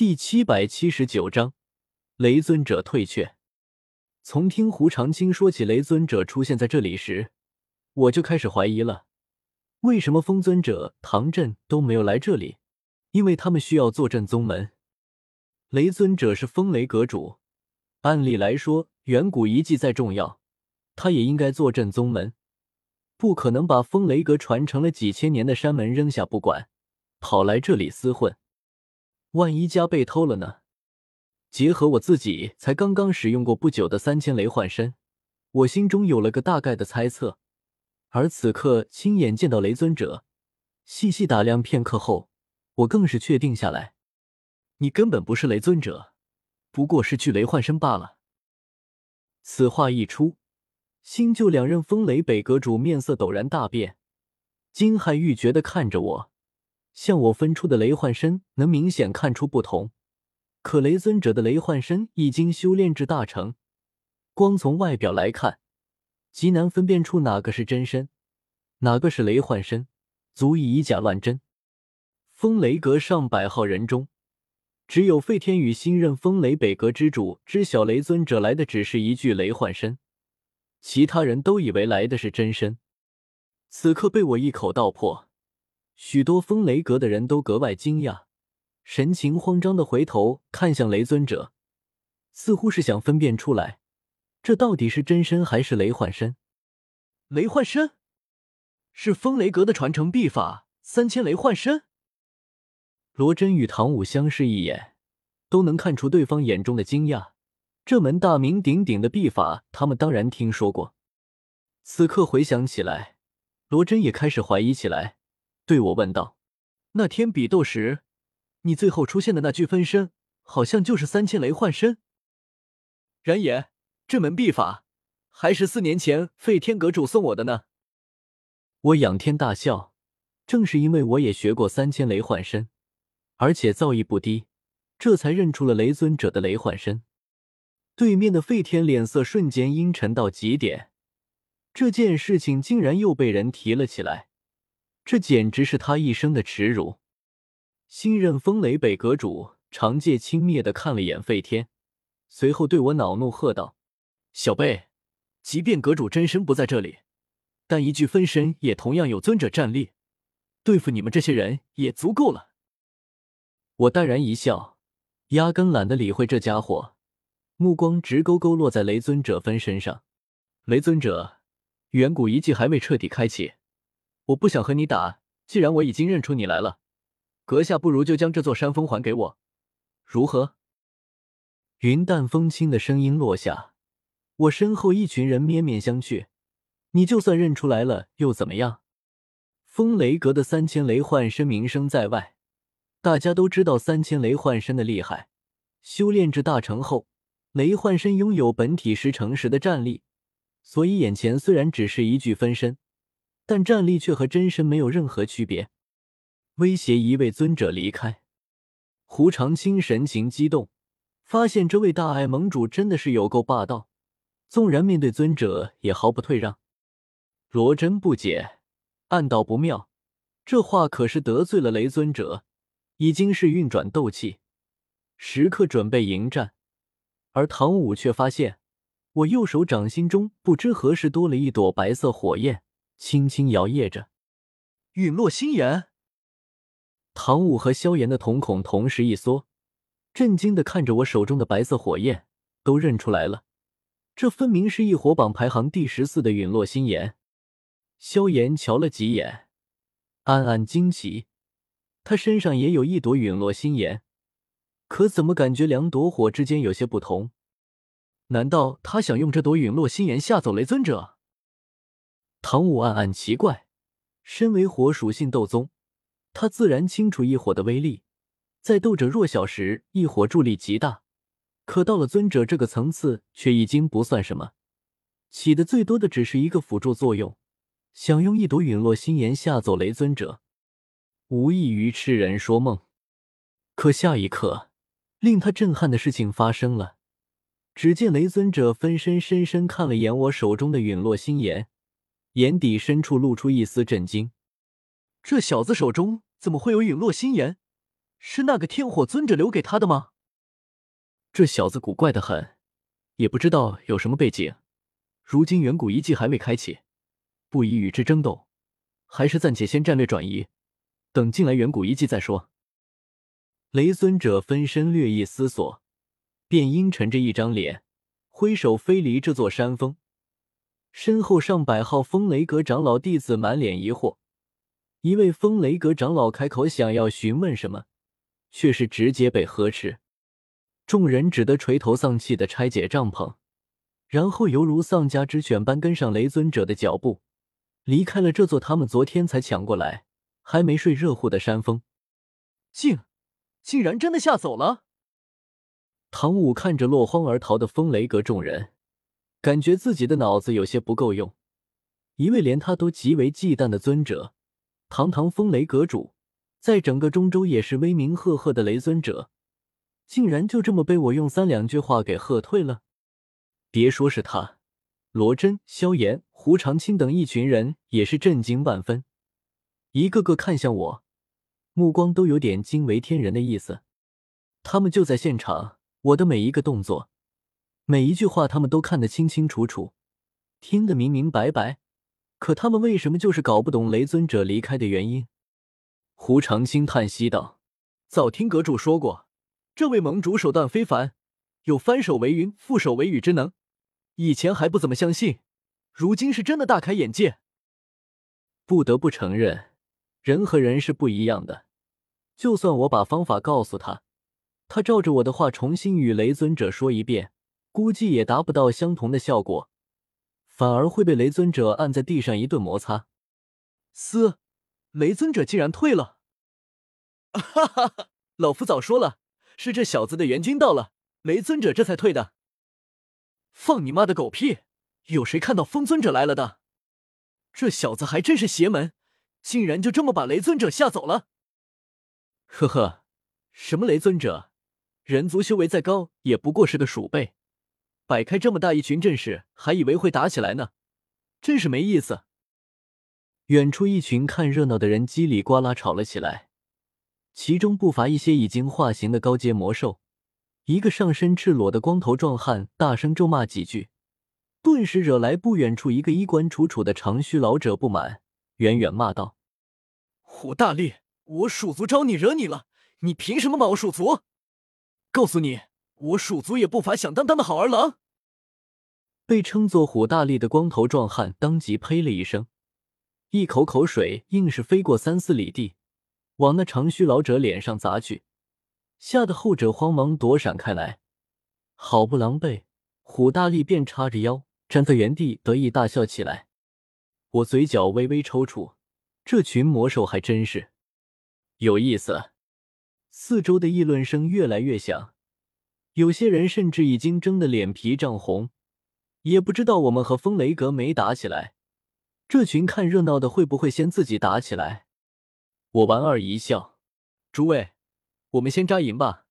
第七百七十九章，雷尊者退却。从听胡长青说起雷尊者出现在这里时，我就开始怀疑了：为什么风尊者、唐震都没有来这里？因为他们需要坐镇宗门。雷尊者是风雷阁主，按理来说，远古遗迹再重要，他也应该坐镇宗门，不可能把风雷阁传承了几千年的山门扔下不管，跑来这里厮混。万一家被偷了呢？结合我自己才刚刚使用过不久的三千雷幻身，我心中有了个大概的猜测。而此刻亲眼见到雷尊者，细细打量片刻后，我更是确定下来：你根本不是雷尊者，不过是具雷幻身罢了。此话一出，新旧两任风雷北阁主面色陡然大变，惊骇欲绝的看着我。向我分出的雷幻身能明显看出不同，可雷尊者的雷幻身已经修炼至大成，光从外表来看，极难分辨出哪个是真身，哪个是雷幻身，足以以假乱真。风雷阁上百号人中，只有费天宇新任风雷北阁之主知晓雷尊者来的只是一具雷幻身，其他人都以为来的是真身，此刻被我一口道破。许多风雷阁的人都格外惊讶，神情慌张的回头看向雷尊者，似乎是想分辨出来，这到底是真身还是雷幻身。雷幻身是风雷阁的传承秘法，三千雷幻身。罗真与唐武相视一眼，都能看出对方眼中的惊讶。这门大名鼎鼎的秘法，他们当然听说过。此刻回想起来，罗真也开始怀疑起来。对我问道：“那天比斗时，你最后出现的那具分身，好像就是三千雷幻身。”然也，这门秘法还是四年前废天阁主送我的呢。我仰天大笑，正是因为我也学过三千雷幻身，而且造诣不低，这才认出了雷尊者的雷幻身。对面的废天脸色瞬间阴沉到极点，这件事情竟然又被人提了起来。这简直是他一生的耻辱！新任风雷北阁主长介轻蔑的看了眼费天，随后对我恼怒喝道：“小辈，即便阁主真身不在这里，但一具分身也同样有尊者战力，对付你们这些人也足够了。”我淡然一笑，压根懒得理会这家伙，目光直勾勾落在雷尊者分身上。雷尊者，远古遗迹还未彻底开启。我不想和你打，既然我已经认出你来了，阁下不如就将这座山峰还给我，如何？云淡风轻的声音落下，我身后一群人面面相觑。你就算认出来了又怎么样？风雷阁的三千雷幻身名声在外，大家都知道三千雷幻身的厉害。修炼至大成后，雷幻身拥有本体十成十的战力，所以眼前虽然只是一具分身。但战力却和真身没有任何区别。威胁一位尊者离开，胡长青神情激动，发现这位大爱盟主真的是有够霸道，纵然面对尊者也毫不退让。罗真不解，暗道不妙，这话可是得罪了雷尊者，已经是运转斗气，时刻准备迎战。而唐武却发现，我右手掌心中不知何时多了一朵白色火焰。轻轻摇曳着，陨落心炎。唐舞和萧炎的瞳孔同时一缩，震惊的看着我手中的白色火焰，都认出来了，这分明是异火榜排行第十四的陨落心炎。萧炎瞧了几眼，暗暗惊奇，他身上也有一朵陨落心炎，可怎么感觉两朵火之间有些不同？难道他想用这朵陨落心炎吓走雷尊者？唐武暗暗奇怪，身为火属性斗宗，他自然清楚异火的威力。在斗者弱小时，异火助力极大，可到了尊者这个层次，却已经不算什么，起的最多的只是一个辅助作用。想用一朵陨落心炎吓走雷尊者，无异于痴人说梦。可下一刻，令他震撼的事情发生了。只见雷尊者分身深深看了眼我手中的陨落心炎。眼底深处露出一丝震惊，这小子手中怎么会有陨落心炎？是那个天火尊者留给他的吗？这小子古怪的很，也不知道有什么背景。如今远古遗迹还未开启，不宜与之争斗，还是暂且先战略转移，等进来远古遗迹再说。雷尊者分身略一思索，便阴沉着一张脸，挥手飞离这座山峰。身后上百号风雷阁长老弟子满脸疑惑，一位风雷阁长老开口想要询问什么，却是直接被呵斥。众人只得垂头丧气的拆解帐篷，然后犹如丧家之犬般跟上雷尊者的脚步，离开了这座他们昨天才抢过来、还没睡热乎的山峰。竟，竟然真的吓走了！唐舞看着落荒而逃的风雷阁众人。感觉自己的脑子有些不够用，一位连他都极为忌惮的尊者，堂堂风雷阁主，在整个中州也是威名赫赫的雷尊者，竟然就这么被我用三两句话给喝退了。别说是他，罗真、萧炎、胡长青等一群人也是震惊万分，一个个看向我，目光都有点惊为天人的意思。他们就在现场，我的每一个动作。每一句话他们都看得清清楚楚，听得明明白白，可他们为什么就是搞不懂雷尊者离开的原因？胡长青叹息道：“早听阁主说过，这位盟主手段非凡，有翻手为云、覆手为雨之能。以前还不怎么相信，如今是真的大开眼界。不得不承认，人和人是不一样的。就算我把方法告诉他，他照着我的话重新与雷尊者说一遍。”估计也达不到相同的效果，反而会被雷尊者按在地上一顿摩擦。嘶！雷尊者竟然退了！哈哈哈！老夫早说了，是这小子的援军到了，雷尊者这才退的。放你妈的狗屁！有谁看到风尊者来了的？这小子还真是邪门，竟然就这么把雷尊者吓走了。呵呵，什么雷尊者？人族修为再高，也不过是个鼠辈。摆开这么大一群阵势，还以为会打起来呢，真是没意思。远处一群看热闹的人叽里呱啦吵了起来，其中不乏一些已经化形的高阶魔兽。一个上身赤裸的光头壮汉大声咒骂几句，顿时惹来不远处一个衣冠楚楚的长须老者不满，远远骂道：“虎大力，我鼠族招你惹你了，你凭什么骂我鼠族？告诉你！”我鼠族也不乏响当当的好儿郎。被称作虎大力的光头壮汉当即呸了一声，一口口水硬是飞过三四里地，往那长须老者脸上砸去，吓得后者慌忙躲闪开来。好不狼狈，虎大力便叉着腰站在原地得意大笑起来。我嘴角微微抽搐，这群魔兽还真是有意思。四周的议论声越来越响。有些人甚至已经争得脸皮涨红，也不知道我们和风雷阁没打起来，这群看热闹的会不会先自己打起来？我莞尔一笑：“诸位，我们先扎营吧。